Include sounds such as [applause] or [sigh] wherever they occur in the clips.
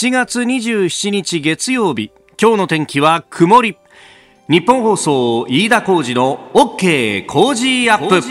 7月27日月曜日今日の天気は曇り。日本放送飯田浩二の OK 工事アップ。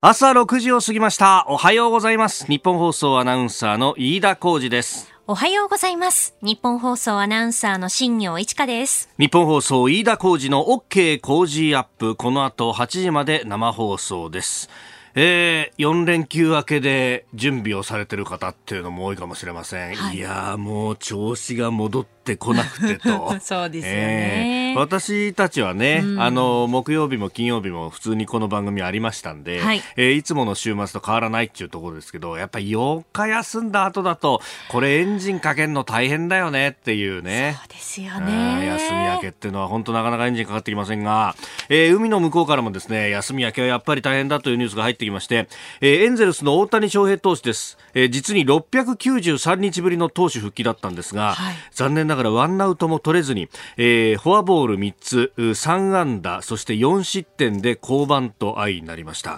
朝6時を過ぎました。おはようございます。日本放送アナウンサーの飯田浩二です。おはようございます。日本放送アナウンサーの新業一華です。日本放送飯田浩二の OK 工事アップ。この後8時まで生放送ですえー、4連休明けで準備をされてる方っていうのも多いかもしれません。はい、いやもう調子が戻ってこなくてと。[laughs] そうですよね、えー、私たちはね、うん、あの、木曜日も金曜日も普通にこの番組ありましたんで、はい、えー、いつもの週末と変わらないっていうところですけど、やっぱり4日休んだ後だと、これエンジンかけるの大変だよねっていうね。そうですよね。休み明けっていうのは本当なかなかエンジンかかってきませんが、えー、海の向こうからもですね、休み明けはやっぱり大変だというニュースが入ってきまして、えー、エンゼルスの大谷翔平投手です、えー、実に693日ぶりの投手復帰だったんですが、はい、残念ながらワンアウトも取れずに、えー、フォアボール3つ3安打そして4失点で降板と相なりました、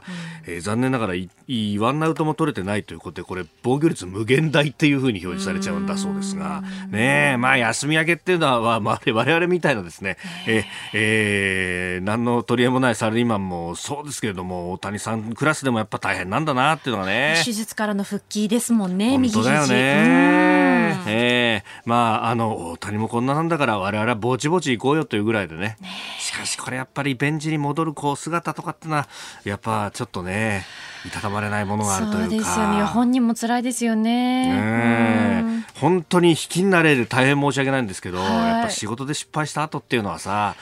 うん、えー、残念ながらいいワンアウトも取れてないということでこれ防御率無限大っていうふうに表示されちゃうんだそうですが。ねまあ休み明けっていうのは、まあ、我々みたいなですね、えー、えー、何の取り柄もないサラリーマンもそうですけれども大谷さんクラスでもやっぱぱ大変なんだなっていうのがね。手術からの復帰ですもんね本当だよね、えー、まああの大谷もこんななんだから我々はぼちぼち行こうよというぐらいでね。しかしこれやっぱりベンチに戻るこう姿とかってのはやっぱちょっとねいたたまれないものがあるというか。そうですよね。本人も辛いですよね。ね本当に引きになれる大変申し訳ないんですけど、はい、やっぱ仕事で失敗した後っていうのはさ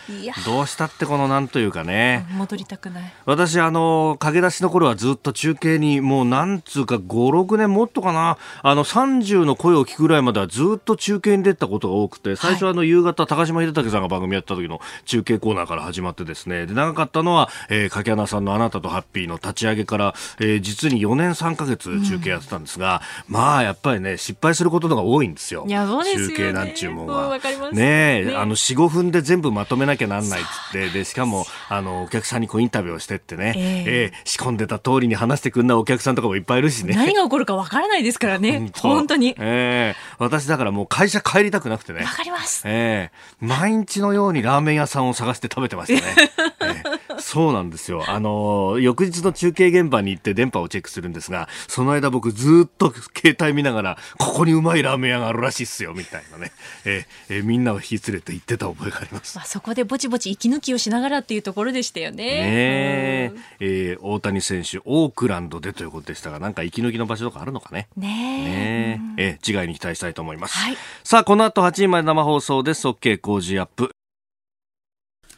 どうしたってこのなんというかね。戻りたくない。私あの駆け出しの頃はずっと中継にもうなんつうか56年もっとかな。あの30の声を聞くぐらいまではずっと中継に出たことが多くて最初はあの夕方高島秀武さんが番組やった時の中継コーナーから始まってですね。で長かったのは、えー、柿花さんのあなたとハッピーの立ち上げからえー、実に4年3か月中継やってたんですが、うん、まあやっぱりね失敗することのが多いんですよ。中継なんちゅうもんは。ねねあの4、5分で全部まとめなきゃなんないっつってでしかもあのお客さんにこうインタビューをしてってね、えー、えー、仕込んでた通りに話してくんなお客さんとかもいっぱいいるしね。何が起こるかわからないですからね。本当に。えー、私だからもう会社帰りたくなくてね。わかります。えー、毎日のようにラーメン屋さんを探して食べてましたね。[laughs] えー、[laughs] そうなんですよ。あの翌日の中継現場に行って電波をチェックするんですが、その間僕ずっと携帯見ながら、ここにうまいラーメン屋があるらしいっすよ、みたいなね。えー、えー、みんなを引き連れて行ってた覚えがあります。まあ、そこでぼちぼち息抜きをしながらっていうところでしたよね。ねえー、大谷選手、オークランドでということでしたが、なんか息抜きの場所とかあるのかね。ねえ。ねえー、違いに期待したいと思います。はい、さあ、この後8時まで生放送です。OK 工事アップ。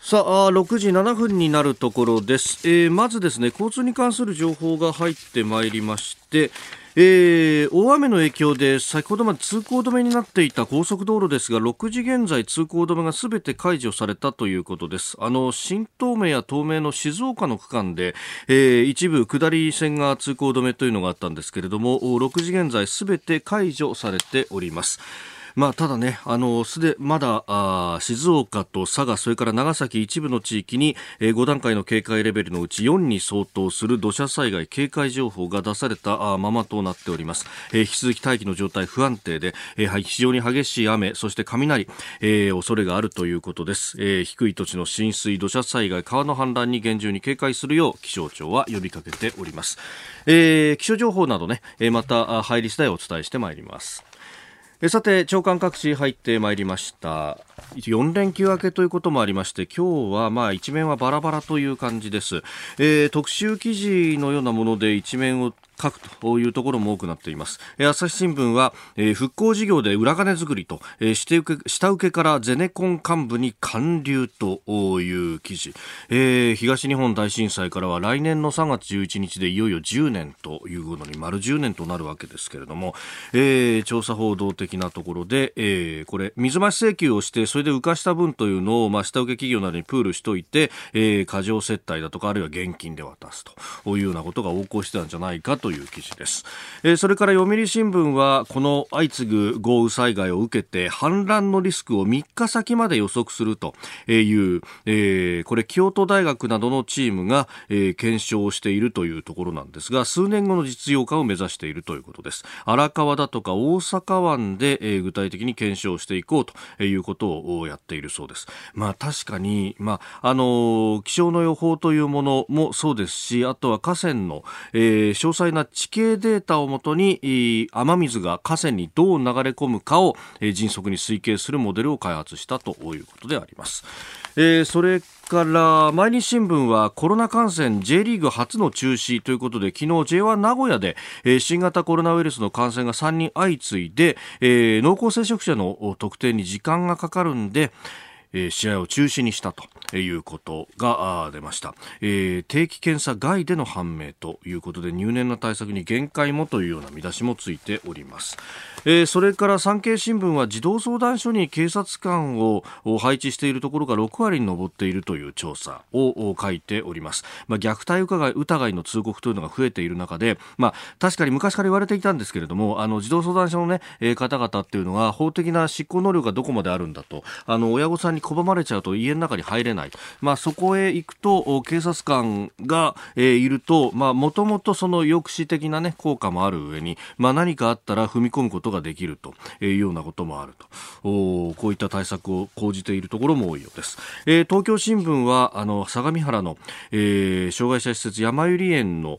さあ6時7分になるところです、えー、まずですね交通に関する情報が入ってまいりまして、えー、大雨の影響で先ほどまで通行止めになっていた高速道路ですが6時現在通行止めがすべて解除されたということです。あの新東名や東名の静岡の区間で、えー、一部下り線が通行止めというのがあったんですけれども6時現在すべて解除されております。まあ、ただね、あの、すで、まだ、あ静岡と佐賀、それから長崎一部の地域に、えー、5段階の警戒レベルのうち4に相当する土砂災害警戒情報が出されたあままとなっております。えー、引き続き大気の状態不安定で、えー、非常に激しい雨、そして雷、えー、恐れがあるということです。えー、低い土地の浸水、土砂災害、川の氾濫に厳重に警戒するよう気象庁は呼びかけております。えー、気象情報などね、えー、また入り次第お伝えしてまいります。さて長官各地入ってまいりました。4連休明けということもありまして今日はまあ一面はバラバラという感じです、えー、特集記事のようなもので一面を書くというところも多くなっています。朝日新聞は、えー、復興事業で裏金作りと、えー、下請け下請けからゼネコン幹部に還流という記事、えー、東日本大震災からは来年の3月11日でいよいよ10年ということに丸10年となるわけですけれども、えー、調査報道的なところで、えー、これ水増し請求をしてそれで浮かした分というのを、まあ、下請け企業などにプールしといて、えー、過剰接待だとかあるいは現金で渡すというようなことが横行してたんじゃないかとという記事です、えー、それから読売新聞はこの相次ぐ豪雨災害を受けて氾濫のリスクを3日先まで予測するという、えー、これ京都大学などのチームが、えー、検証しているというところなんですが数年後の実用化を目指しているということです。荒川だとか大阪湾で、えー、具体的に検証していこうということをやっているそうです。まあ確かにまああの気象の予報というものもそうですしあとは河川の、えー、詳細な地形データをもとに雨水が河川にどう流れ込むかを、迅速に推計するモデルを開発したということであります。え、それから毎日新聞はコロナ感染 J リーグ初の中止ということで昨日 J1 名古屋で、え、新型コロナウイルスの感染が3人相次いで、え、濃厚接触者の特定に時間がかかるんで、えー、試合を中止にしたということが出ました、えー、定期検査外での判明ということで入念な対策に限界もというような見出しもついております、えー、それから産経新聞は児童相談所に警察官を配置しているところが6割に上っているという調査を書いております、まあ、虐待疑い疑いの通告というのが増えている中で、まあ、確かに昔から言われていたんですけれどもあの児童相談所の、ね、方々っていうのは法的な執行能力がどこまであるんだとあの親御さんに拒まれちゃうと家の中に入れない、まあ、そこへ行くと警察官が、え、いるともともとその抑止的な、ね、効果もある上に、まあ、何かあったら踏み込むことができるというようなこともあると。こういった対策を講じているところも多いようです、えー、東京新聞はあの相模原の、えー、障害者施設山百合園の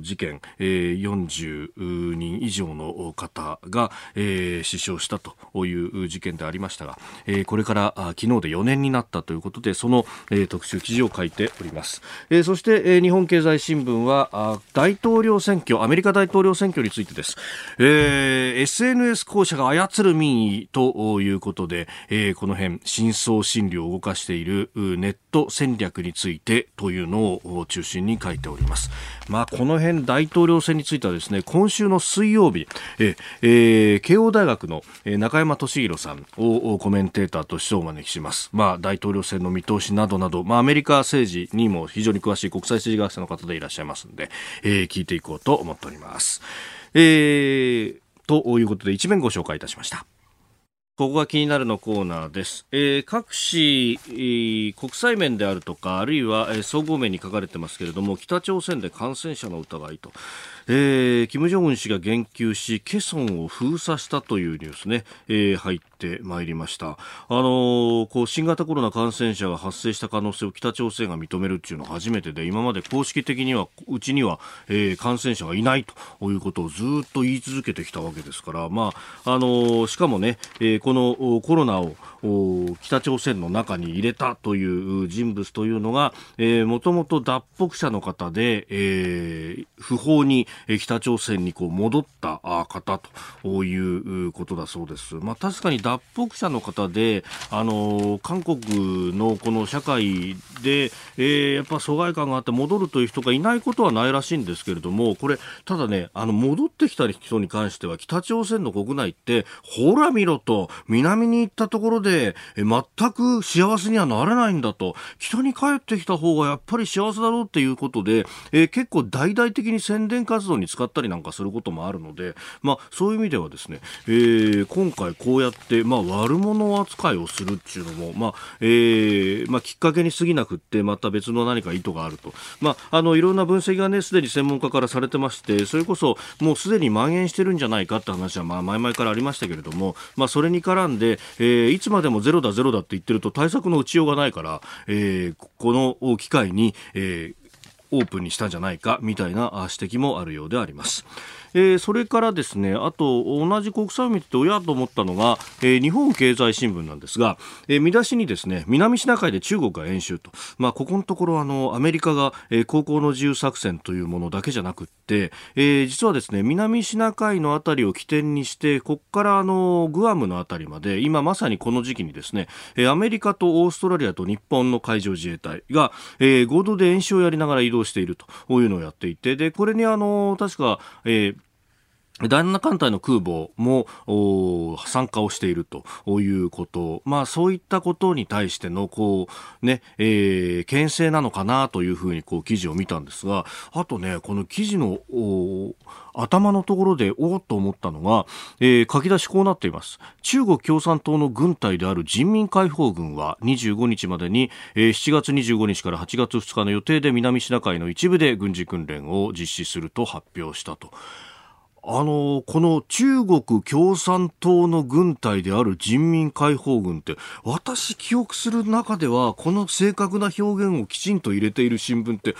事件、えー、40人以上の方が、えー、死傷したという事件でありましたが、えー、これから昨日で4年になったということでその、えー、特集記事を書いております、えー、そして、えー、日本経済新聞はあ大統領選挙アメリカ大統領選挙についてです、えー、SNS 公社が操る民意ということで、えー、この辺深層心理を動かしているネット戦略についてというのを中心に書いております。まあこの辺大統領選についてはですね今週の水曜日、えー、慶応大学の中山俊弘さんをコメンテーターとしてお招きします。まあ、大統領選の見通しなどなど、まあ、アメリカ政治にも非常に詳しい国際政治学者の方でいらっしゃいますので、えー、聞いていこうと思っております。えー、ということで一面ご紹介いたしました。ここが気になるのコーナーです。えー、各紙、えー、国際面であるとか、あるいは、えー、総合面に書かれてますけれども、北朝鮮で感染者の疑いと、えー、金正恩氏が言及し、ケソンを封鎖したというニュースね、えー、入ってまいりました。あのー、こう、新型コロナ感染者が発生した可能性を北朝鮮が認めるっていうのは初めてで、今まで公式的には、うちには、えー、感染者がいないということをずっと言い続けてきたわけですから、まあ、あのー、しかもね、えー、このコロナを北朝鮮の中に入れたという人物というのが、えー、もともと脱北者の方で、えー、不法に北朝鮮にこう戻った方ということだそうです。まあ、確かに脱北者の方で、あの韓国のこの社会で、えー、やっぱ疎外感があって戻るという人がいないことはないらしいんですけれども、これ、ただね、あの戻ってきた人に関しては北朝鮮の国内って、ほら見ろと、南に行ったところで、全く幸せにはなれないんだと、北に帰ってきた方がやっぱり幸せだろうっていうことで、えー、結構大々的に宣伝活動に使ったりなんかすることもあるので、まあ、そういう意味ではですね、えー、今回こうやって、まあ、悪者扱いをするっていうのも、まあ、えー、まあ、きっかけに過ぎなくって、また別の何か意図があると。まあ、あの、いろんな分析がね、すでに専門家からされてまして、それこそ、もうすでに蔓延してるんじゃないかって話は、まあ、前々からありましたけれども、まあ、それに絡んで、えー、いつまでもゼロだゼロだって言ってると対策の打ちようがないから、えー、この機会に、えー、オープンにしたんじゃないかみたいな指摘もあるようであります。えー、それからですねあと同じ国際を見てて親と思ったのが、えー、日本経済新聞なんですが、えー、見出しにですね南シナ海で中国が演習と、まあ、ここのところあのアメリカが、えー、航行の自由作戦というものだけじゃなくって、えー、実はですね南シナ海のあたりを起点にしてここからあのグアムのあたりまで今まさにこの時期にですね、えー、アメリカとオーストラリアと日本の海上自衛隊が、えー、合同で演習をやりながら移動しているというのをやっていてでこれにあの確か、えー第7艦隊の空母も参加をしているということ、まあ、そういったことに対してのこう、ねえー、牽制なのかなというふうにこう記事を見たんですがあとねこの記事の頭のところでおおっと思ったのが、えー、書き出しこうなっています中国共産党の軍隊である人民解放軍は25日までに、えー、7月25日から8月2日の予定で南シナ海の一部で軍事訓練を実施すると発表したと。あの、この中国共産党の軍隊である人民解放軍って、私記憶する中では、この正確な表現をきちんと入れている新聞って、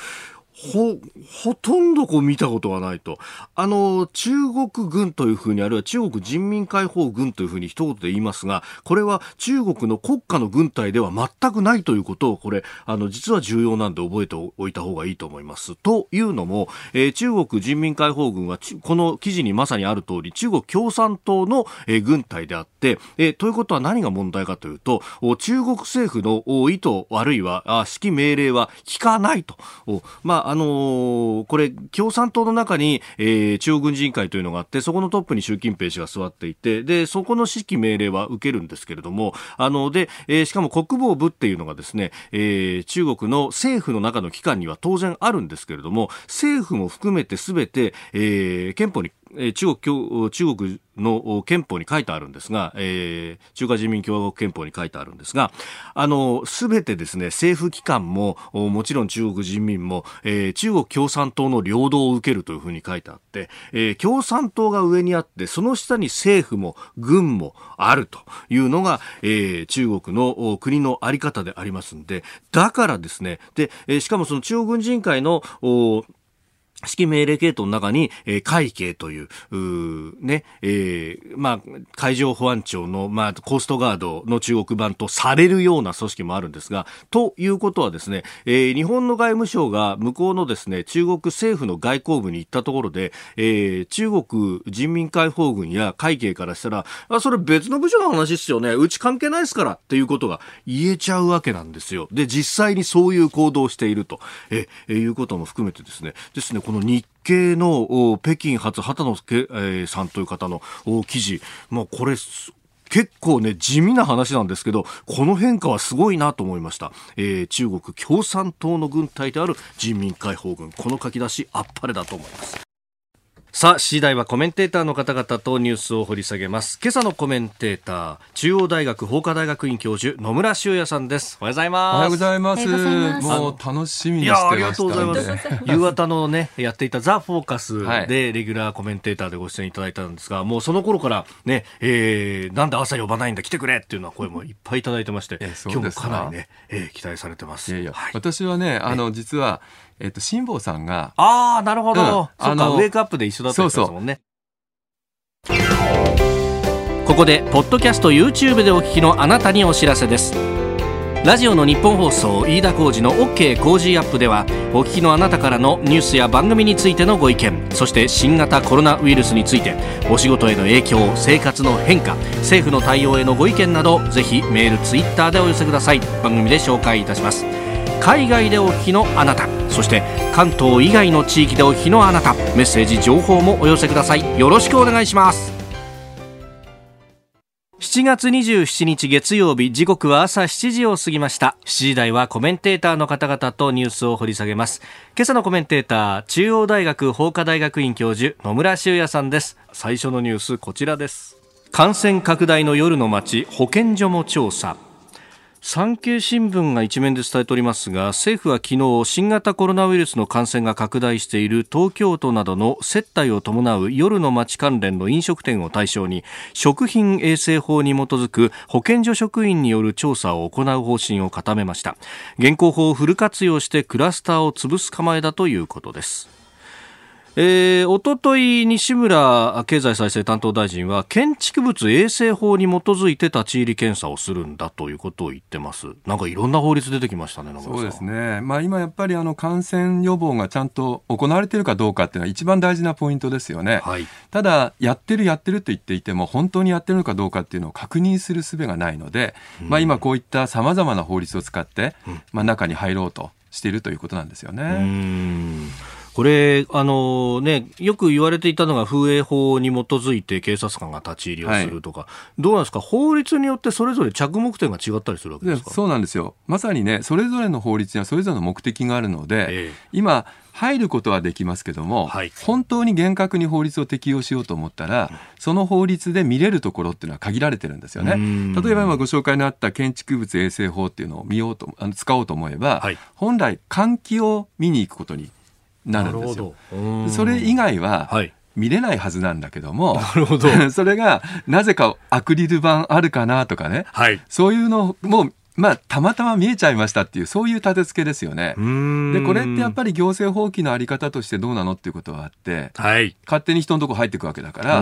ほ、ほとんどこう見たことがないと。あの、中国軍というふうに、あるいは中国人民解放軍というふうに一言で言いますが、これは中国の国家の軍隊では全くないということを、これ、あの、実は重要なんで覚えておいた方がいいと思います。というのも、えー、中国人民解放軍は、この記事にまさにある通り、中国共産党の、えー、軍隊であって、えー、ということは何が問題かというと、中国政府の意図、あるいは指揮命令は聞かないと。まああのー、これ、共産党の中に、えー、中央軍事委員会というのがあって、そこのトップに習近平氏が座っていて、で、そこの指揮命令は受けるんですけれども、あの、で、えー、しかも国防部っていうのがですね、えー、中国の政府の中の機関には当然あるんですけれども、政府も含めてすべて、えー、憲法に中国中国の憲法に書いてあるんですが、えー、中華人民共和国憲法に書いてあるんですが、あの、すべてですね、政府機関も、もちろん中国人民も、えー、中国共産党の領土を受けるというふうに書いてあって、えー、共産党が上にあって、その下に政府も軍もあるというのが、えー、中国の国のあり方でありますんで、だからですね、で、えー、しかもその中央軍事委員会の、指揮命令系統の中に、えー、海警という、うね、えー、まあ、海上保安庁の、まあ、コーストガードの中国版とされるような組織もあるんですが、ということはですね、えー、日本の外務省が向こうのですね、中国政府の外交部に行ったところで、えー、中国人民解放軍や海警からしたら、あ、それ別の部署の話ですよね、うち関係ないですからっていうことが言えちゃうわけなんですよ。で、実際にそういう行動をしていると、えー、いうことも含めてですね、ですね、この日経の北京発畑野、え、さんという方の記事、まあ、これ結構ね、地味な話なんですけど、この変化はすごいなと思いました。えー、中国共産党の軍隊である人民解放軍、この書き出し、あっぱれだと思います。さあ、次第はコメンテーターの方々とニュースを掘り下げます。今朝のコメンテーター、中央大学法科大学院教授、野村修也さんです。おはようございます。おはようございます。もう楽しみにしてましたありがとうございます。夕方のね、やっていたザ・フォーカスで、レギュラーコメンテーターでご出演いただいたんですが、もうその頃からね、えー、なんで朝呼ばないんだ、来てくれっていうのは声もいっぱいいただいてまして、今日もかなりね、えー、期待されてます。いやいやはい、私はね、あの、実は、えっと、辛坊さんが。ああ、なるほど。うん、あの、ウェイクアップで一緒だったんですもんね。そうそうここで、ポッドキャスト YouTube でお聞きのあなたにお知らせです。ラジオの日本放送飯田浩司の OK コージーアップではお聞きのあなたからのニュースや番組についてのご意見そして新型コロナウイルスについてお仕事への影響生活の変化政府の対応へのご意見などぜひメールツイッターでお寄せください番組で紹介いたします海外でお聞きのあなた。そして関東以外の地域でお聞きのあなた。メッセージ情報もお寄せください。よろしくお願いします。7月27日月曜日時刻は朝7時を過ぎました。7時台はコメンテーターの方々とニュースを掘り下げます。今朝のコメンテーター中央大学法科大学院教授野村修也さんです。最初のニュースこちらです。感染拡大の夜の街保健所も調査。産経新聞が一面で伝えておりますが政府は昨日新型コロナウイルスの感染が拡大している東京都などの接待を伴う夜の街関連の飲食店を対象に食品衛生法に基づく保健所職員による調査を行う方針を固めました。現行法をフル活用してクラスターを潰す構えだということです。えー、おととい西村経済再生担当大臣は建築物衛生法に基づいて立ち入り検査をするんだということを言ってます。なんかいろんな法律出てきましたねそうですね、まあ、今やっぱりあの感染予防がちゃんと行われているかどうかっていうのは一番大事なポイントですよね、はい、ただやってるやってると言っていても本当にやってるのかどうかっていうのを確認する術がないので、うん、まあ、今こういったさまざまな法律を使って、まあ、中に入ろうとしているということなんですよね。これ、あのね、よく言われていたのが風営法に基づいて警察官が立ち入りをするとか、はい、どうなんですか、法律によってそれぞれ着目点が違ったりするわけですか？そうなんですよ。まさにね、それぞれの法律にはそれぞれの目的があるので、ええ、今、入ることはできますけども、はい、本当に厳格に法律を適用しようと思ったら、その法律で見れるところっていうのは限られてるんですよね。例えば今ご紹介のあった建築物衛生法っていうのを見ようとあの使おうと思えば、はい、本来換気を見に行くことになるんですよ。それ以外は、はい。見れないはずなんだけども、なるほど。[laughs] それがなぜかアクリル板あるかなとかね、はい、そういうのもまあ、たまたま見えちゃいましたっていう、そういう立て付けですよね。で、これってやっぱり行政法規のあり方としてどうなのっていうことはあって、はい、勝手に人のとこ入っていくわけだから、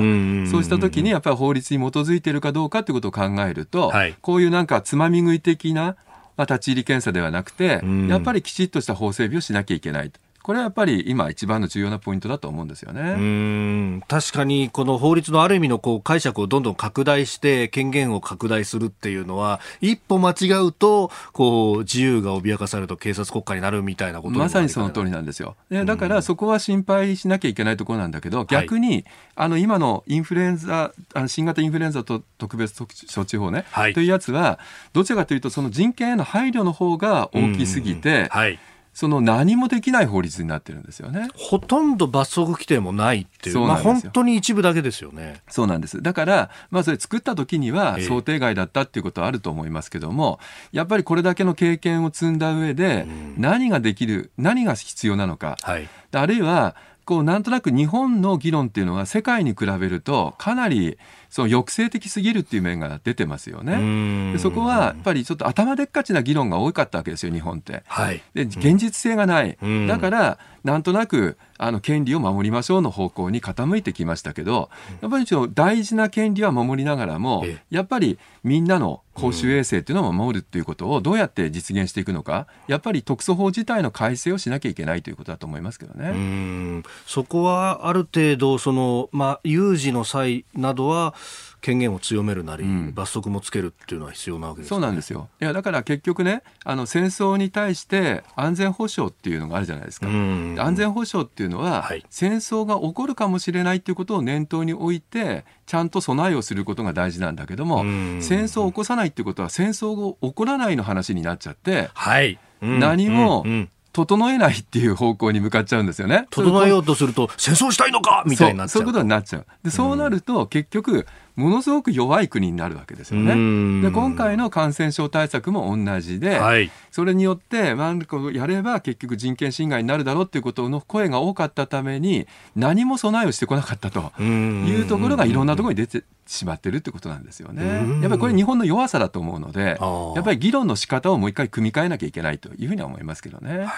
そうした時にやっぱり法律に基づいているかどうかっていうことを考えると、はい、こういうなんかつまみ食い的な、まあ、立ち入り検査ではなくて、やっぱりきちっとした法整備をしなきゃいけない。これはやっぱり今一番の重要なポイントだと思うんですよね。うん確かにこの法律のある意味のこう解釈をどんどん拡大して権限を拡大するっていうのは一歩間違うとこう自由が脅かされると警察国家になるみたいなことまさにその通りなんですよ。だからそこは心配しなきゃいけないところなんだけど逆に、はい、あの今のインフルエンザあの新型インフルエンザと特別措置法ね、はい、というやつはどちらかというとその人権への配慮の方が大きすぎて。はいその何もできない法律になってるんですよね。ほとんど罰則規定もないっていう、まあ、本当に一部だけですよね。そうなんです。だから、まあ、それ作った時には想定外だったっていうことはあると思いますけども、やっぱりこれだけの経験を積んだ上で、何ができる、何が必要なのか、はい、あるいは、こうなんとなく日本の議論っていうのは世界に比べるとかなりその抑制的すぎるっていう面が出てますよね。でそこはやっぱりちょっと頭でっかちな議論が多かったわけですよ日本って。はい、で現実性がない。だからなんとなくあの権利を守りましょうの方向に傾いてきましたけどやっぱり大事な権利は守りながらもやっぱりみんなの公衆衛生っていうのを守るっていうことをどうやって実現していくのかやっぱり特措法自体の改正をしなきゃいけないということだと思いますけどね。そこはある程度その、まあ、有事の際などは権限を強めるなり、うん、罰則もつけるっていうのは必要なわけです、ね、そうなんですよ。いやだから結局ねあの戦争に対して安全保障っていうのがあるじゃないですか、安全保障っていうのは、はい、戦争が起こるかもしれないっていうことを念頭に置いてちゃんと備えをすることが大事なんだけども戦争を起こさないってことは戦争が起こらないの話になっちゃって、はい、何も、整えないっていう方向に向かっちゃうんですよね。整えようとすると戦争したいのか？みたいにな。そういうことになっちゃう。で、そうなると結局ものすごく弱い国になるわけですよね。で今回の感染症対策も同じで、はい、それによって、まあ、やれば結局人権侵害になるだろうっていうことの声が多かったために何も備えをしてこなかったというところがいろんなところに出てしまってるってことなんですよね。やっぱりこれ日本の弱さだと思うのでやっぱり議論の仕方をもう一回組み替えなきゃいけないというふうには思いますけどね。はい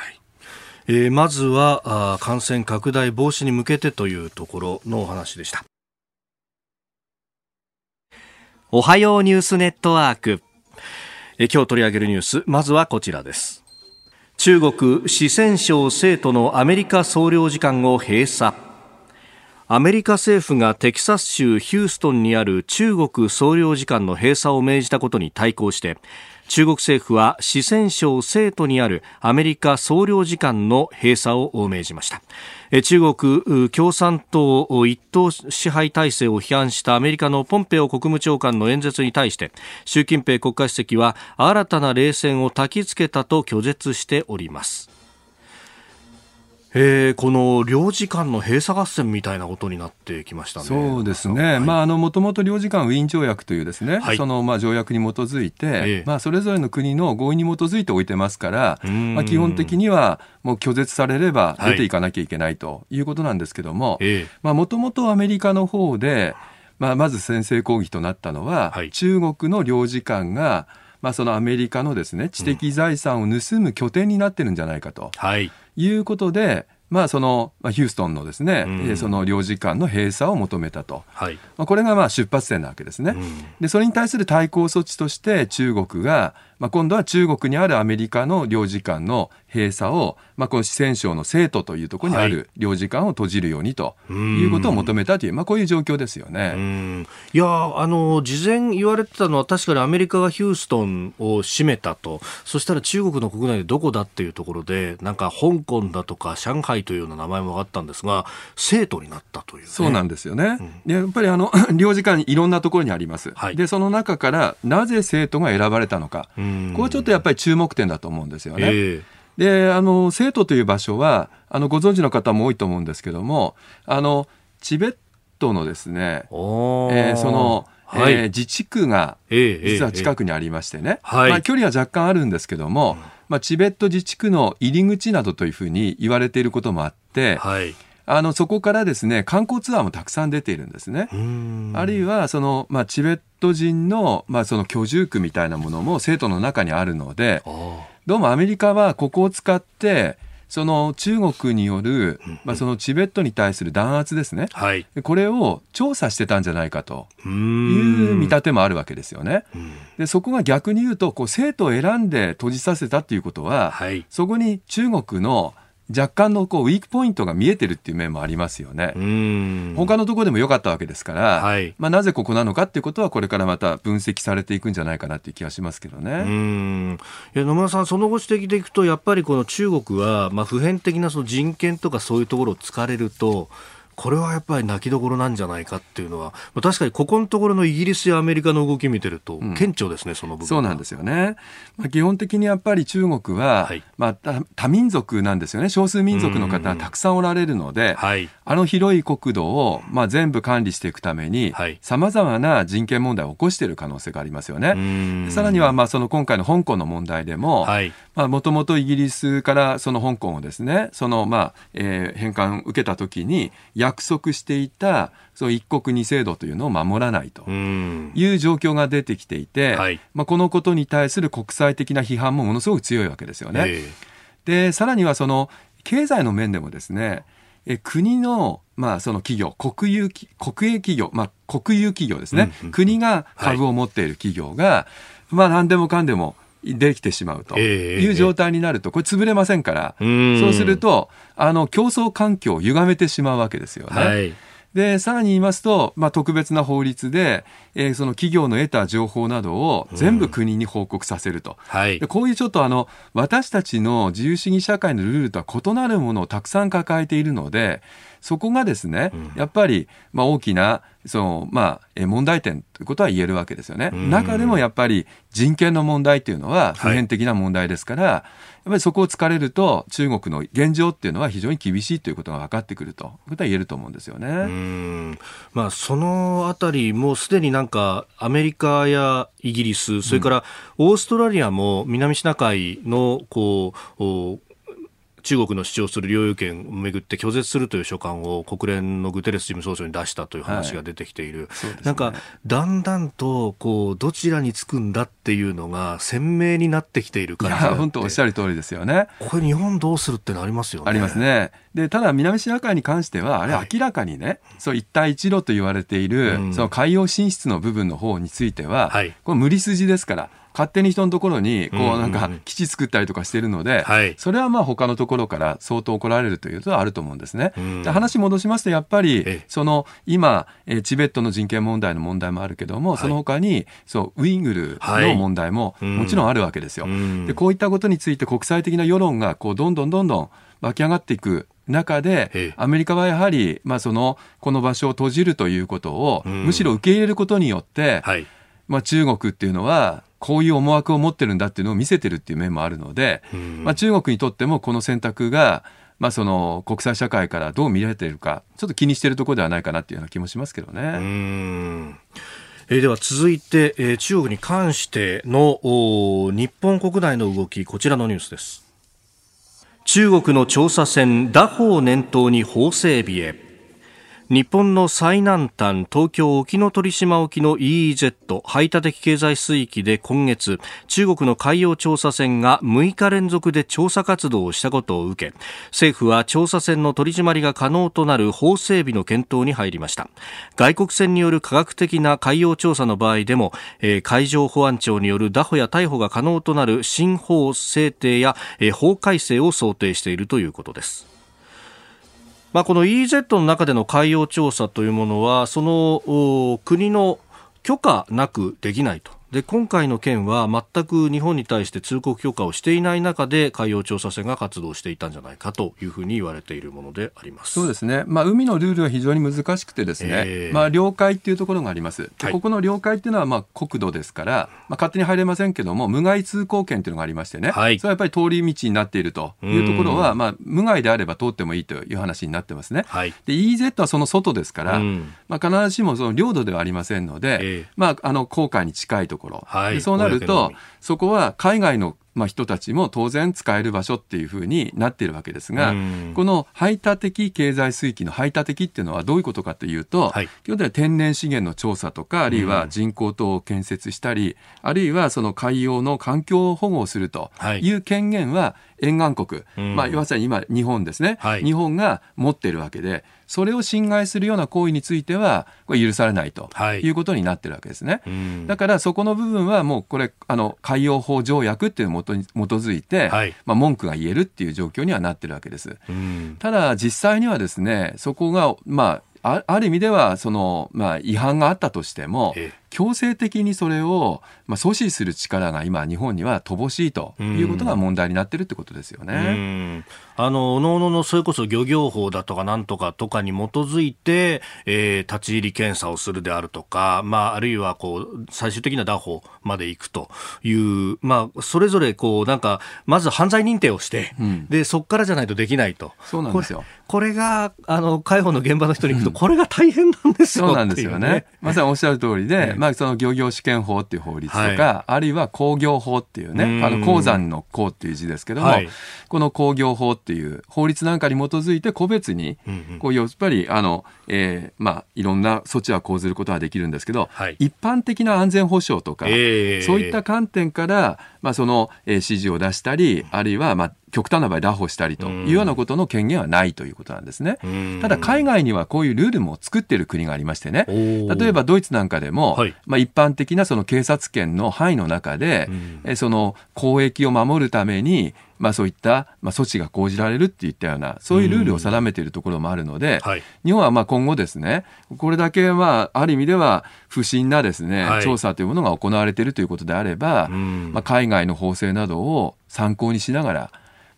えー、まずは感染拡大防止に向けてというところのお話でした。おはようニュースネットワーク。え今日取り上げるニュース、まずはこちらです。中国四川省成都のアメリカ総領事館を閉鎖。アメリカ政府がテキサス州ヒューストンにある中国総領事館の閉鎖を命じたことに対抗して中国政府は四川省成都にあるアメリカ総領事館の閉鎖を命じました中国共産党一党支配体制を批判したアメリカのポンペオ国務長官の演説に対して習近平国家主席は新たな冷戦を焚きつけたと拒絶しております。えー、この領事館の閉鎖合戦みたいなことになってきましたね。そうですね。はい、まああのもともと領事館ウィーン条約というですね、はい、そのまあ条約に基づいて、えー、まあそれぞれの国の合意に基づいて置いてますから、まあ基本的にはもう拒絶されれば出ていかなきゃいけないということなんですけども、まあもともとアメリカの方で、まあまず先制攻撃となったのは、はい、中国の領事館がまあ、そのアメリカのですね知的財産を盗む拠点になってるんじゃないかと。はいいうことで、まあ、その、まあ、ヒューストンのですね、うん、その領事館の閉鎖を求めたと。はい、まあ、これがまあ出発点なわけですね。うん、で、それに対する対抗措置として中国が、まあ、今度は中国にあるアメリカの領事館の閉鎖を、まあ、この四川省の生徒というところにある領事館を閉じるようにということを求めたという、まあ、こういう状況ですよね。いやあの事前言われてたのは確かにアメリカがヒューストンを閉めたと。そしたら中国の国内でどこだっていうところでなんか香港だとか上海というような名前もあったんですが生徒になったという、ね、そうなんですよね。うん、やっぱりあの [laughs] 領事館にいろんなところにあります。はい、でその中からなぜ生徒が選ばれたのか、これちょっとやっぱり注目点だと思うんですよね。えーで、あの、生徒という場所は、あの、ご存知の方も多いと思うんですけども、あの、チベットのですね、えー、その、はい、えー、自治区が実は近くにありましてね、えーえー、まあ、距離は若干あるんですけども、まあ、チベット自治区の入り口などというふうに言われていることもあって、はいあのそこからですね観光ツアーもたくさん出ているんですね。あるいはその、まあ、チベット人の,、まあその居住区みたいなものも生徒の中にあるのでどうもアメリカはここを使ってその中国による、まあ、そのチベットに対する弾圧ですね、はい、これを調査してたんじゃないかと。いう見立てもあるわけですよね。でそこが逆に言うとこう生徒を選んで閉じさせたということは、はい、そこに中国の若干のこうウィークポイントが見えてるっていう面もありますよね。他のところでも良かったわけですから、はい、まあ、なぜここなのかっていうことはこれからまた分析されていくんじゃないかなっていう気がしますけどね。いや野村さん、そのご指摘でいくとやっぱりこの中国は、まあ、普遍的なその人権とかそういうところを突かれるとこれはやっぱり泣きどころなんじゃないかっていうのは、確かにここのところのイギリスやアメリカの動き見てると、顕著ですね、うん、その部分そうなんですよね。まあ、基本的にやっぱり中国は、はい、まあ、多民族なんですよね。少数民族の方がたくさんおられるので、はい、あの広い国土を、まあ、全部管理していくために、さまざまな人権問題を起こしている可能性がありますよね。さらには、まあ、その今回の香港の問題でも、もともとイギリスからその香港をですね、その、まあ、えー、返還受けたときに、約束していたその一国二制度というのを守らないという状況が出てきていて、はい、まあ、このことに対する国際的な批判もものすごく強いわけですよね。えー、でさらにはその経済の面でもですねえ国の,、まあその企業国有国営企業、まあ、国有企業ですね、うんうん、国が株を持っている企業が、はい、まあ何でもかんでもできてしまうという状態になると、これ潰れませんから、そうすると、あの、競争環境を歪めてしまうわけですよね。はい。で、さらに言いますと、まあ、特別な法律で、えー、その企業の得た情報などを全部国に報告させると。うんはい、でこういうちょっとあの、私たちの自由主義社会のルールとは異なるものをたくさん抱えているので、そこがですね、やっぱり、まあ、大きな、その、まあ、問題点ということは言えるわけですよね。中でもやっぱり人権の問題というのは普遍的な問題ですから、はい、やっぱりそこを突かれると中国の現状っていうのは非常に厳しいということが分かってくるということは言えると思うんですよね。まあ、そのあたり、もうすでになんかアメリカやイギリス、それからオーストラリアも南シナ海のこう、中国の主張する領有権をめぐって拒絶するという書簡を国連のグテレス事務総長に出したという話が出てきている、はい。ね、なんかだんだんとこうどちらにつくんだっていうのが鮮明になってきている感じが。本当おっしゃる通りですよね。これ日本どうするってのありますよね。ありますねでただ南シナ海に関してはあれ明らかにね、はい、そう一帯一路と言われている、うん、その海洋進出の部分の方については、はい、これ無理筋ですから勝手に人のところにこうなんか基地作ったりとかしてるので、それはまあ他のところから相当怒られるというのはあると思うんですね。で話戻しますとやっぱりその今チベットの人権問題の問題もあるけども、その他にそうウイグルの問題ももちろんあるわけですよ。でこういったことについて国際的な世論がこうどんどんどんどん湧き上がっていく中で、アメリカはやはり、まあ、そのこの場所を閉じるということを、むしろ受け入れることによって、まあ、中国っていうのはこういう思惑を持ってるんだっていうのを見せてるっていう面もあるので、まあ、中国にとってもこの選択が、まあ、その国際社会からどう見られているかちょっと気にしているところではないかなっていうような気もしますけどね。えー、では続いて、えー、中国に関しての日本国内の動きこちらのニュースです。中国の調査船ダホを念頭に法整備へ日本の最南端東京沖ノ鳥島沖の EEZ 排他的経済水域で今月中国の海洋調査船が6日連続で調査活動をしたことを受け政府は調査船の取り締まりが可能となる法整備の検討に入りました。外国船による科学的な海洋調査の場合でも、えー、海上保安庁による拿捕や逮捕が可能となる新法制定や、えー、法改正を想定しているということです。まあ、この EZ の中での海洋調査というものはその国の許可なくできないと。で今回の件は全く日本に対して通告許可をしていない中で海洋調査船が活動していたんじゃないかというふうに言われているものであります。そうですね、まあ、海のルールは非常に難しくてですね、えー、まあ、領海っていうところがあります。で、はい、ここの領海っていうのはまあ国土ですから、まあ、勝手に入れませんけども無害通行権っていうのがありましてね、はい、それはやっぱり通り道になっているというところは、まあ、無害であれば通ってもいいという話になってますね、はい、で EZ はその外ですから、まあ、必ずしもその領土ではありませんので、えー、まあ、あの航海に近いところ、はい、そうなると、そこは海外のまあ、人たちも当然使える場所っていうふうになっているわけですが、この排他的経済水域の排他的っていうのはどういうことかというと、はい、基本的には天然資源の調査とか、あるいは人工島を建設したり、あるいはその海洋の環境保護をするとい。う権限は沿岸国、まあ、まさに今、日本ですね、はい、日本が持っているわけで、それを侵害するような行為については、これ許されないとい。うことになってるわけですね。はい、だからそこの部分はもうこれ、あの海洋法条約っていうもとに基づいて、はい、まあ、文句が言えるっていう状況にはなってるわけです。ただ実際にはですね、そこが、まあ、ある意味ではその、まあ、違反があったとしても、強制的にそれを、まあ、阻止する力が今、日本には乏しいということが問題になっているってことですよね。あの、おのおののそれこそ漁業法だとかなんとかとかに基づいて、えー、立ち入り検査をするであるとか、まあ、あるいはこう、最終的な打法まで行くという、まあ、それぞれこう、なんか、まず犯罪認定をして、うん、で、そこからじゃないとできないと。そうなんですよ。これが、あの、介護の現場の人に行くと、これが大変なんですよ、そうなんですよね。まさにおっしゃる通りで、まあ、その漁業試験法っていう法律とか、はい、あるいは工業法っていうね、あの鉱山の鉱っていう字ですけども、はい、この工業法っていう法律なんかに基づいて個別に、こうやっぱりあの、えー、まあいろんな措置は講ずることはできるんですけど、はい、一般的な安全保障とか、えー、そういった観点から、まあその、えー、指示を出したり、あるいはまあ極端な場合、拿捕したりというようなことの権限はないということなんですね。ただ、海外にはこういうルールも作っている国がありましてね、例えばドイツなんかでも、はい、まあ、一般的なその警察権の範囲の中で、えその公益を守るために、まあ、そういった、まあ、措置が講じられるっていったような、そういうルールを定めているところもあるので、はい、日本はまあ今後ですね、これだけまあ、ある意味では不審なですね、はい、調査というものが行われているということであれば、まあ、海外の法制などを参考にしながら、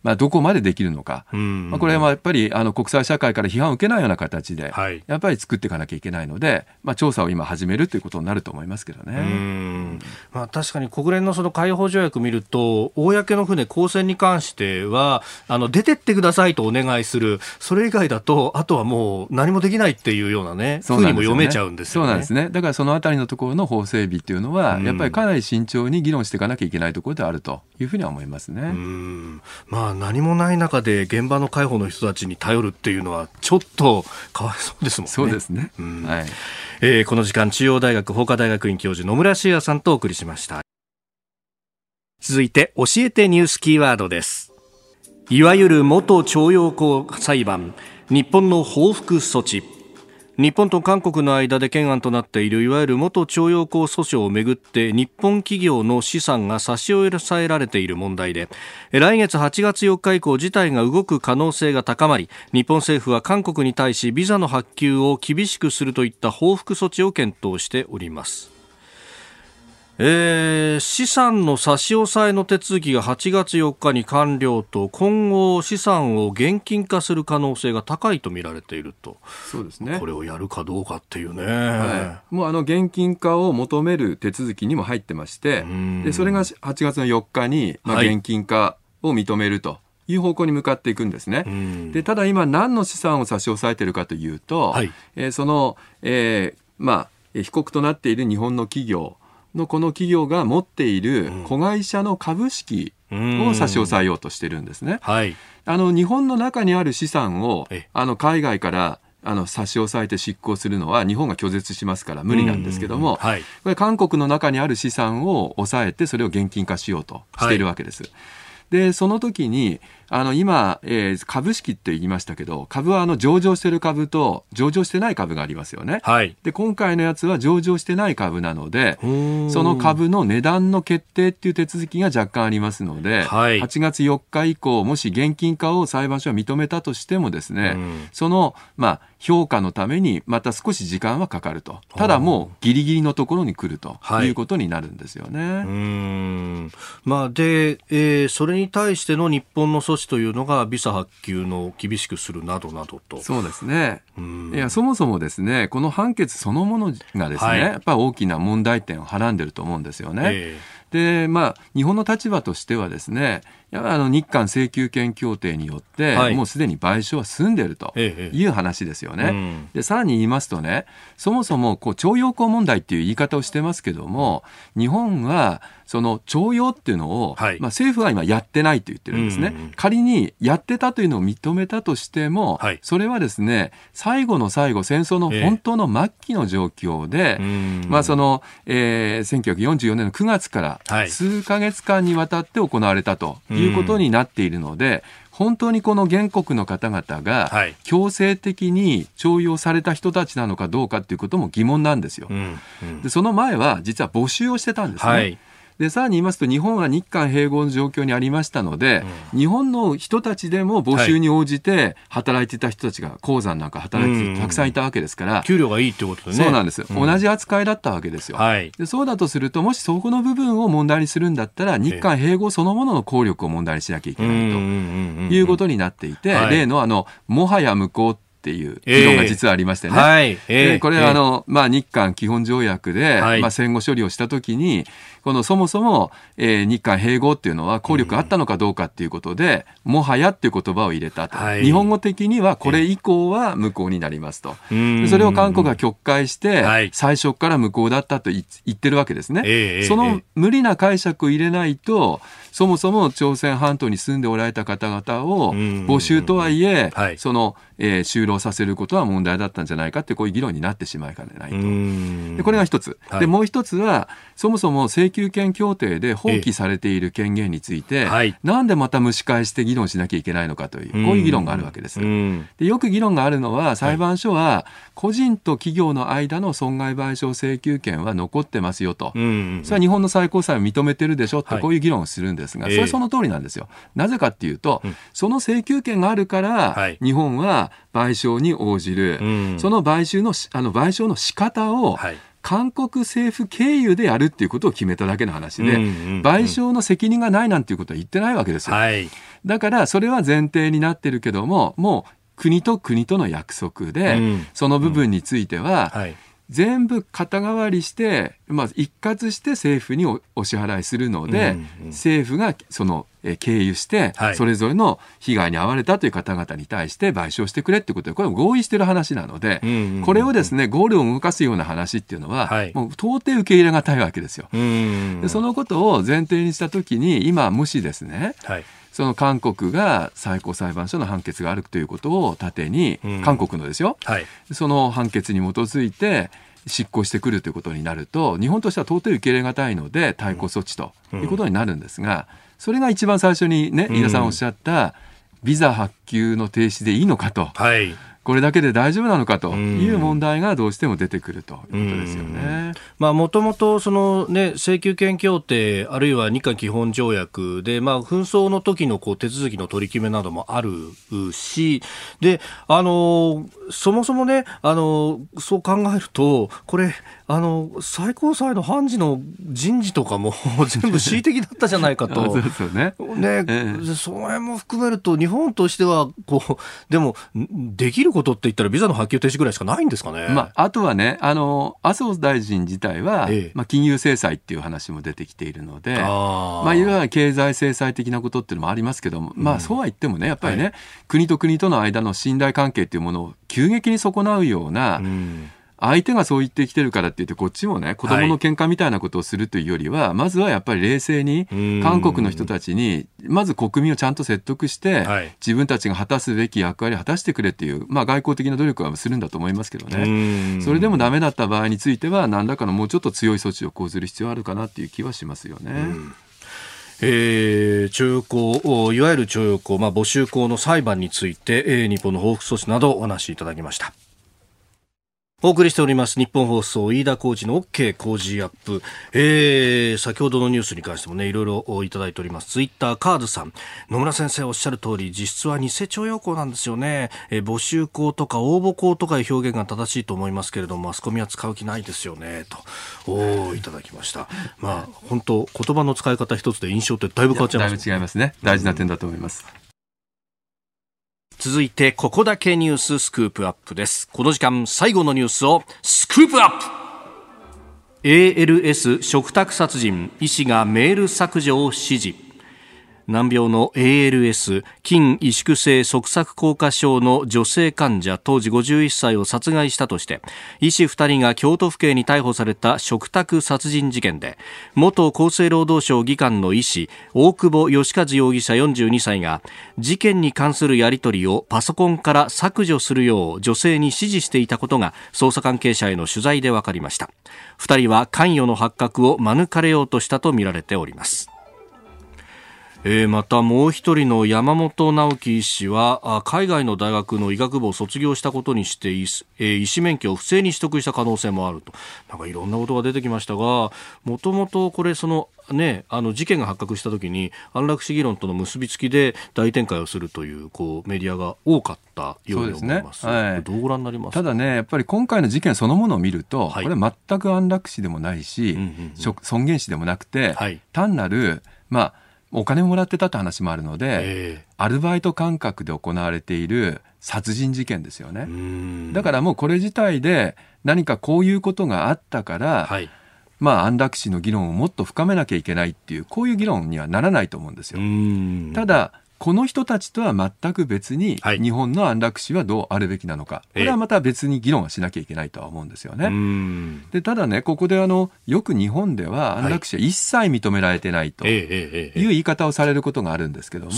まあ、どこまでできるのか、まあ、これはやっぱりあの国際社会から批判を受けないような形で、やっぱり作っていかなきゃいけないので、まあ、調査を今始めるということになると思いますけどね。まあ、確かに国連のその海洋条約見ると、公の船、公船に関しては、あの出てってくださいとお願いする、それ以外だと、あとはもう何もできないっていうようなね、ふうにも読めちゃうんですよね。そうなんですね。だからそのあたりのところの法整備っていうのは、やっぱりかなり慎重に議論していかなきゃいけないところであるというふうには思いますね。まあ何もない中で現場の介護の人たちに頼るっていうのはちょっとかわいそうですもんね。そうですね。はい。えー、この時間中央大学法科大学院教授野村修也さんとお送りしました。続いて教えてニュースキーワードです。いわゆる元徴用工裁判、日本の報復措置。日本と韓国の間で懸案となっているいわゆる元徴用工訴訟をめぐって日本企業の資産が差し押さえられている問題で来月8月4日以降事態が動く可能性が高まり日本政府は韓国に対しビザの発給を厳しくするといった報復措置を検討しております。えー、資産の差し押さえの手続きが8月4日に完了と今後資産を現金化する可能性が高いと見られていると。そうですね。これをやるかどうかっていうね、はい、もうあの現金化を求める手続きにも入ってましてでそれが8月の4日に、まあ、現金化を認めると。いう方向に向かっていくんですね。でただ今何の資産を差し押さえているかというと、はい、えー、その、えー、まあ被告となっている日本の企業のこの企業が持っている子会社の株式を差し押さえようとしてるんですね。はい、あの日本の中にある資産をあの海外からあの差し押さえて執行するのは日本が拒絶しますから無理なんですけども、はい、これ韓国の中にある資産を抑えてそれを現金化しようとしているわけです。はい。で、その時に、あの、今、えー、株式って言いましたけど、株はあの、上場してる株と、上場してない株がありますよね。はい。で、今回のやつは上場してない株なので、その株の値段の決定っていう手続きが若干ありますので、はい、8月4日以降、もし現金化を裁判所は認めたとしてもですね、その、まあ、評価のためにまた少し時間はかかると。ただもうギリギリのところに来るということになるんですよね。はい、うんまあ、で、えー、それに対しての日本の措置というのがビザ発給の厳しくするなどなどと。そうですね。いや、そもそもですね、この判決そのものがですね、はい、やっぱり大きな問題点をはらんでると思うんですよね。えーで、まあ、日本の立場としてはですね、やはりあの日韓請求権協定によって、もうすでに賠償は済んでるという話ですよね。ええでさらに言いますとね、そもそもこう徴用工問題っていう言い方をしてますけども、日本はその徴用っていうのを、はい、まあ、政府は今やってないと言ってるんですね、うんうん、仮にやってたというのを認めたとしても、はい、それはですね最後の最後戦争の本当の末期の状況で、えー、まあその、えー、1944年の9月から数か月間にわたって行われたということになっているので、本当にこの原告の方々が強制的に徴用された人たちなのかどうかっていうことも疑問なんですよ。うんうん、でその前は実は募集をしてたんですね。はいでさらに言いますと日本は日韓併合の状況にありましたので、うん、日本の人たちでも募集に応じて働いていた人たちが鉱山なんか働いてたくさんいたわけですから、給料がいいってことでね。そうなんです、うん、同じ扱いだったわけですよ、はい、でそうだとするともしそこの部分を問題にするんだったら日韓併合そのものの効力を問題にしなきゃいけないということになっていて、はい、例のあのもはや無効っていう議論が実はありましてね。えーはい、えー、これはあの、まあ、日韓基本条約で、はい、まあ、戦後処理をしたときに、このそもそも、えー、日韓併合っていうのは効力あったのかどうかっていうことで、うん、もはやっていう言葉を入れたと、はい、日本語的にはこれ以降は無効になりますと、えー、それを韓国が曲解して、はい、最初から無効だったと言ってるわけですね、えー、その無理な解釈を入れないとそもそも朝鮮半島に住んでおられた方々を募集とはいえ、はい、その、えー、就労させることは問題だったんじゃないかってこういう議論になってしまいかねないと。でこれが一つ。でもう一つはそもそも請求権協定で放棄されている権限について、はい、なんでまた蒸し返して議論しなきゃいけないのかというこういう議論があるわけです。でよく議論があるのは裁判所は個人と企業の間の損害賠償請求権は残ってますよと、それは日本の最高裁を認めてるでしょってこういう議論をするんです。が、それはその通りなんですよ。なぜかっていうと、その請求権があるから、日本は賠償に応じる、その賠償のあの賠償の仕方を、韓国政府経由でやるっていうことを決めただけの話で、賠償の責任がないなんていうことは言ってないわけですよ。だからそれは前提になってるけども、もう国と国との約束で、その部分については、全部肩代わりして、まあ、一括して政府にお支払いするので、うんうん、政府がその、え経由して、それぞれの被害に遭われたという方々に対して賠償してくれってことで、これ合意してる話なので、うんうんうん、これをですね、ゴールを動かすような話っていうのは、はい、もう到底受け入れがたいわけですよ。うんうんうん、でそのことを前提にしたときに、今、もしですね、はい。その韓国が最高裁判所の判決があるということを盾に、うん、韓国のですよ、はい、その判決に基づいて執行してくるということになると日本としては到底受け入れがたいので対抗措置ということになるんですが、それが一番最初にね飯田さんおっしゃったビザ発給の停止でいいのかと。はいこれだけで大丈夫なのかという問題がどうしても出てくるということですよね。まあもともとそのね請求権協定あるいは日韓基本条約でまあ紛争の時のこう手続きの取り決めなどもあるしであのそもそもねあのそう考えるとこれあの最高裁の判事の人事とかも [laughs] 全部恣意的だったじゃないかと。[laughs] そうですよね。ね、ええ、その辺も含めると日本としてはこうでもできることって言ったらビザの発給停止ぐらいしかないんですかね。まあ、あとはねあの麻生大臣自体は、ええ、まあ、金融制裁っていう話も出てきているのでまあ、いわゆる経済制裁的なことっていうのもありますけども、うん、まあそうは言ってもねやっぱりね、はい、国と国との間の信頼関係っていうものを急激に損なうような、うん相手がそう言ってきてるからって言って、こっちもね、子供の喧嘩みたいなことをするというよりは、はい、まずはやっぱり冷静に、韓国の人たちに、まず国民をちゃんと説得して、はい、自分たちが果たすべき役割を果たしてくれっていう、まあ、外交的な努力はするんだと思いますけどね、それでもダメだった場合については、何らかのもうちょっと強い措置を講ずる必要あるかなっていう気はしますよね。えー、徴用工、いわゆる徴用工、まあ、募集工の裁判について、えー、日本の報復措置などお話しいただきました。お送りしております日本放送飯田浩司の OK 工事アップ、えー、先ほどのニュースに関してもねいろいろいただいております。ツイッターカードさん。野村先生おっしゃる通り実質は偽徴用工なんですよね、えー、募集工とか応募工とかいう表現が正しいと思いますけれどもマスコミは使う気ないですよね。とおいただきました。まあ本当言葉の使い方一つで印象ってだいぶ変わっちゃいます、ね、だいぶ違いますね。大事な点だと思います、うん続いて、ここだけニューススクープアップです。この時間、最後のニュースをスクープアップ !ALS 食卓殺人、医師がメール削除を指示。難病の ALS 筋萎縮性側索硬化症の女性患者当時51歳を殺害したとして医師2人が京都府警に逮捕された食卓殺人事件で元厚生労働省議官の医師大久保義和容疑者42歳が事件に関するやり取りをパソコンから削除するよう女性に指示していたことが捜査関係者への取材で分かりました。2人は関与の発覚を免れようとしたとみられております。えー、またもう一人の山本直樹医師は海外の大学の医学部を卒業したことにして医,、えー、医師免許を不正に取得した可能性もあると。なんかいろんなことが出てきましたがもともとこれそのね、あの事件が発覚したときに安楽死議論との結びつきで大展開をするというこうメディアが多かったように思います。すねはい、どうご覧になります？ただね、やっぱり今回の事件そのものを見ると、はい、これ全く安楽死でもないし、うんうんうん、尊厳死でもなくて、はい、単なるまあお金もらってたって話もあるので、えー、アルバイト感覚で行われている殺人事件ですよね。だからもうこれ自体で何かこういうことがあったから、はい、まあ安楽死の議論をもっと深めなきゃいけないっていうこういう議論にはならないと思うんですよ。ただこの人たちとは全く別に、日本の安楽死はどうあるべきなのか、これはまた別に議論はしなきゃいけないとは思うんですよね。でただね、ここであのよく日本では安楽死は一切認められてないという言い方をされることがあるんですけども、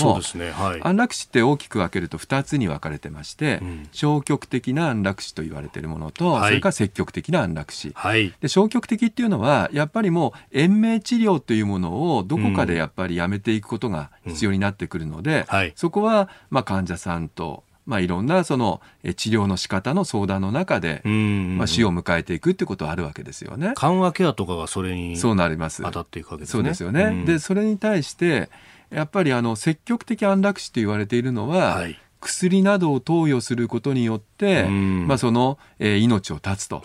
安楽死って大きく分けると2つに分かれてまして、消極的な安楽死と言われているものと、それから積極的な安楽死、で。消極的っていうのは、やっぱりもう延命治療というものをどこかでやっぱりやめていくことが必要になってくるので、はい、そこは、まあ、患者さんとまあ、いろんなその治療の仕方の相談の中で、まあ、死を迎えていくってことはあるわけですよね。緩和ケアとかがそれにそうなります。当たっていくわけですね。そうですよね。でそれに対してやっぱりあの積極的安楽死と言われているのは、はい、薬などを投与することによって、まあ、その、えー、命を絶つと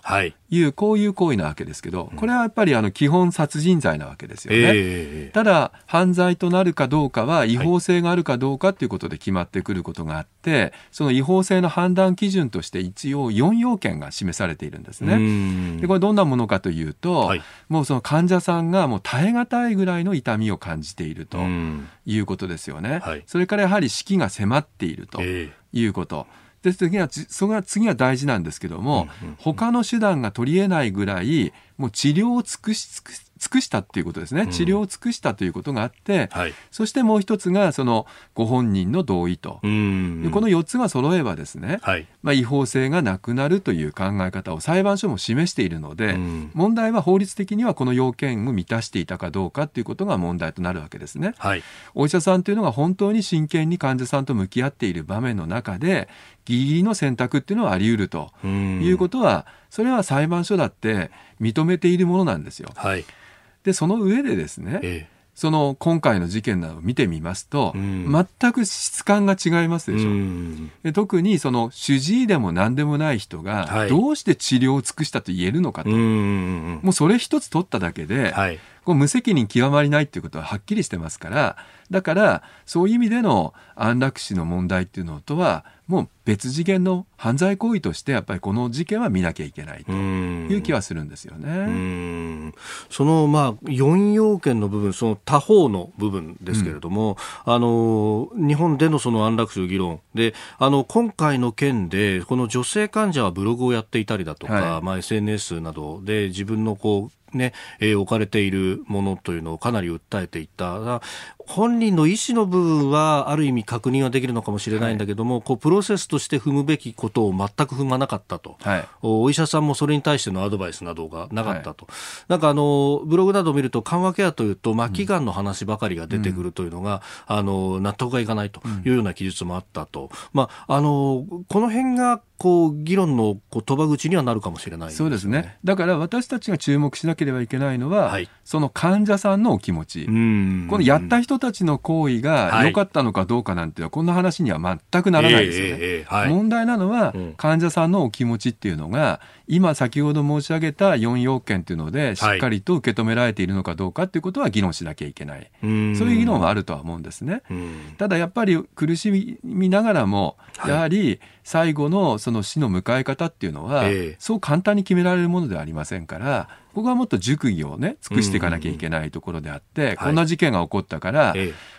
いう、こういう行為なわけですけど、これはやっぱりあの基本殺人罪なわけですよね。えー、ただ、犯罪となるかどうかは違法性があるかどうかということで決まってくることがあって、その違法性の判断基準として一応4要件が示されているんですね。でこれどんなものかというと、はい、もうその患者さんがもう耐え難いぐらいの痛みを感じているということですよね。はい、それからやはり死期が迫っていると。いうこと。で次はそれが次は大事なんですけども、他の手段が取り得ないぐらいもう治療を尽くし尽く尽くしたっていうことですね、治療を尽くしたということがあって、はい、そしてもう一つがそのご本人の同意と、この4つが揃えばですね、はい、まあ、違法性がなくなるという考え方を裁判所も示しているので、問題は法律的にはこの要件を満たしていたかどうかということが問題となるわけですね。はい、お医者さんというのが本当に真剣に患者さんと向き合っている場面の中でギリギリの選択っていうのはあり得るということはそれは裁判所だって認めているものなんですよ。はいでその上でですね、ええ。その今回の事件などを見てみますと、うん、全く質感が違いますでしょ。う。ん、で特にその主治医でも何でもない人がどうして治療を尽くしたと言えるのかと、はい、もうそれ一つ取っただけで、はい、こう無責任極まりないっていうことははっきりしてますからだからそういう意味での安楽死の問題っていうのとはもう別次元の犯罪行為としてやっぱりこの事件は見なきゃいけないという気はするんですよね。そのまあ4要件の部分、その他方の部分ですけれども、うん、あの日本でのその安楽死の議論で、あの今回の件でこの女性患者はブログをやっていたりだとか、はい、まあ SNS などで自分のこうね、えー、置かれているものというのをかなり訴えていた。本人の意思の部分はある意味確認はできるのかもしれないんだけども、はい、こうプロセスとして踏むべきことを全く踏まなかったと、はい、お医者さんもそれに対してのアドバイスなどがなかったと、はい、なんかあのブログなどを見ると緩和ケアというと末期がんの話ばかりが出てくるというのが、うん、あの納得がいかないというような記述もあったと、うん、まあ、あのこの辺がこう議論のこう賭場口にはなるかもしれない、ね、そうですね。だから私たちが注目しなければいけないのは、はい、その患者さんのお気持ち。このやった人たちの行為が良かったのかどうかなんていうのは、こんな話には全くならないですよね、えーえーはい、問題なのは、患者さんのお気持ちっていうのが今先ほど申し上げた4要件っていうのでしっかりと受け止められているのかどうかっていうことは議論しなきゃいけない、そういう議論はあるとは思うんですね。ただやっぱり苦しみながらもやはり最後のその死の迎え方っていうのは、そう簡単に決められるものではありませんからここはもっと熟議をね尽くしていかなきゃいけないところであって、こんな事件が起こったから、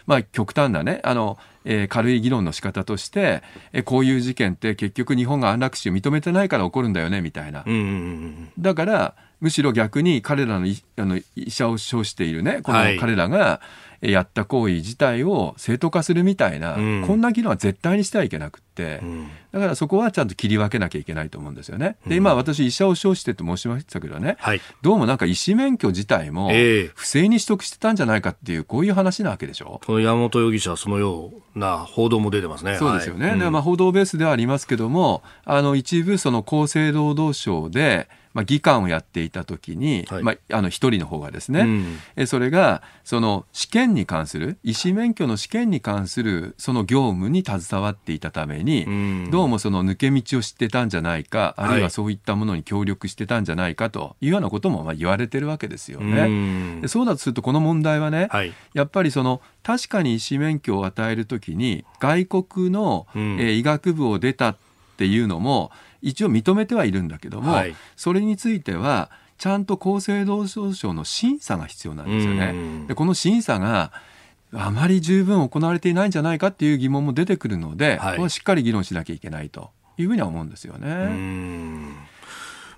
まあ極端なねあの、えー、軽い議論の仕方として、えー、こういう事件って結局日本が安楽死を認めてないから起こるんだよねみたいな、だからむしろ逆に彼らのあの医者を称しているねこの彼らが、やった行為自体を正当化するみたいな、うん、こんな議論は絶対にしてはいけなくって、うん、だからそこはちゃんと切り分けなきゃいけないと思うんですよね。で今私医者を称してと申しましたけどね、はい、どうもなんか医師免許自体も不正に取得してたんじゃないかっていうこういう話なわけでしょ。この山本容疑者はそのような報道も出てますね。そうですよね。はい、まあ報道ベースではありますけども、あの一部その厚生労働省でまあ、議官をやっていた時に、はい、まあ、あの一人の方がですね、うん、えそれがその試験に関する医師免許の試験に関するその業務に携わっていたために、うん、どうもその抜け道を知ってたんじゃないかあるいはそういったものに協力してたんじゃないかというようなこともまあ言われてるわけですよね。うん、でそうだとするとこの問題はね、はい、やっぱりその確かに医師免許を与えるときに外国の、えー、医学部を出たっていうのも一応認めてはいるんだけども、はい、それについてはちゃんと厚生労働省の審査が必要なんですよね。でこの審査があまり十分行われていないんじゃないかっていう疑問も出てくるので、はい、ここはしっかり議論しなきゃいけないというふうには思うんですよね。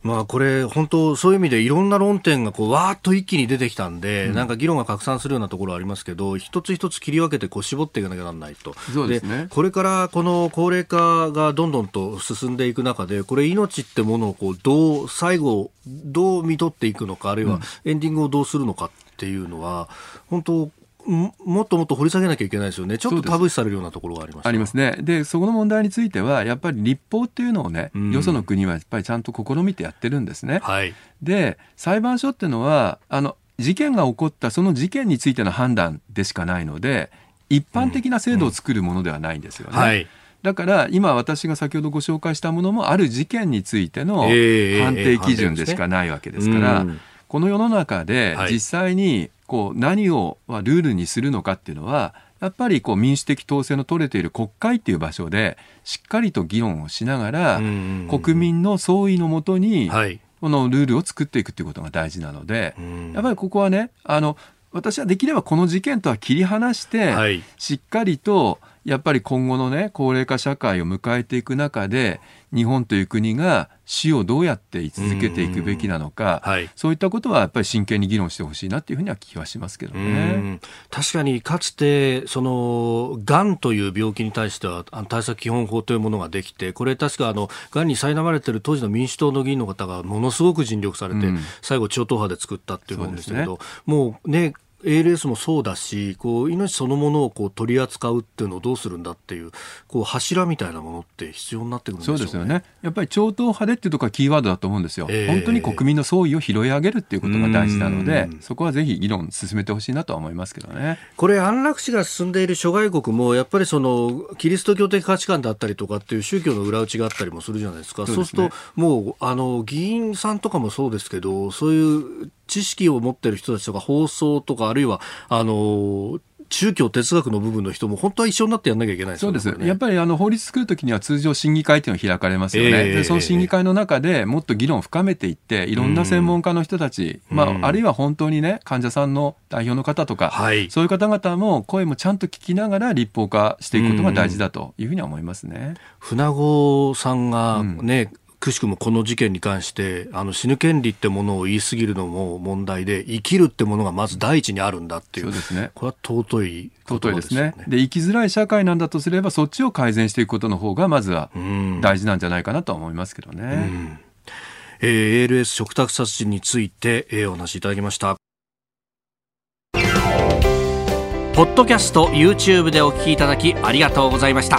まあこれ本当そういう意味でいろんな論点がこうわーっと一気に出てきたんで、うん、なんか議論が拡散するようなところありますけど一つ一つ切り分けてこう絞っていかなきゃならないと。そうですね。これからこの高齢化がどんどんと進んでいく中でこれ命ってものをこうどう最後どう見とっていくのかあるいはエンディングをどうするのかっていうのは、本当もっともっと掘り下げなきゃいけないですよね、ちょっとタブー視されるようなところがありますありますね、でそこの問題については、やっぱり立法っていうのをね、うん、よその国はやっぱりちゃんと試みてやってるんですね。はい、で、裁判所っていうのはあの、事件が起こった、その事件についての判断でしかないので、一般的な制度を作るものではないんですよね。うん。うんはい。だから今私が先ほどご紹介したものもある事件についての判定基準でしかないわけですから、この世の中で実際にこう何をルールにするのかっていうのはやっぱりこう民主的統制の取れている国会っていう場所でしっかりと議論をしながら国民の総意のもとにこのルールを作っていくっていうことが大事なのでやっぱりここはねあの私はできればこの事件とは切り離してしっかりとやっぱり今後のね高齢化社会を迎えていく中で日本という国が死をどうやって居続けていくべきなのか、はい、そういったことはやっぱり真剣に議論してほしいなというふうには気はしますけどね。確かにかつてそのがんという病気に対しては対策基本法というものができてこれ確かあのがんに苛まれている当時の民主党の議員の方がものすごく尽力されて、うん、最後超党派で作ったっていうものでしたけど、ね、もうね ALS もそうだしこう命そのものをこう取り扱うっていうのをどうするんだっていうこう柱みたいなものって必要になってくるんでしょう、ね、そうですよね。やっぱり超党派でっていうところがキーワードだと思うんですよ、えー、本当に国民の総意を拾い上げるっていうことが大事なのでそこはぜひ議論進めてほしいなとは思いますけどね。これ安楽死が進んでいる諸外国もやっぱりそのキリスト教的価値観だったりとかっていう宗教の裏打ちがあったりもするじゃないですか。そう、ね,、するともうあの議員さんとかもそうですけどそういう知識を持ってる人たちとか放送とかあるいはあの宗教哲学の部分の人も本当は一緒になってやんなきゃいけないですよね。そうです。やっぱりあの法律作るときには通常審議会というのが開かれますよね。えー、でその審議会の中でもっと議論を深めていって、いろんな専門家の人たち、うん、まあ、あるいは本当にね、患者さんの代表の方とか、はい、そういう方々も声もちゃんと聞きながら立法化していくことが大事だというふうには思いますね。船子さんがね、うんくしくもこの事件に関してあの死ぬ権利ってものを言い過ぎるのも問題で生きるってものがまず第一にあるんだっていう。そうですね。これは尊い尊いですね。で生きづらい社会なんだとすればそっちを改善していくことの方がまずは大事なんじゃないかなとは思いますけどね、うん。えー、ALS 食卓殺人について、えー、お話しいただきました。ポッドキャスト YouTube でお聞きいただきありがとうございました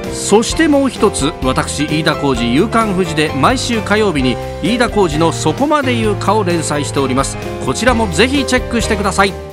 そしてもう一つ私飯田浩司夕刊富士で毎週火曜日に飯田浩司の「そこまで言うか」を連載しております。こちらもぜひチェックしてください。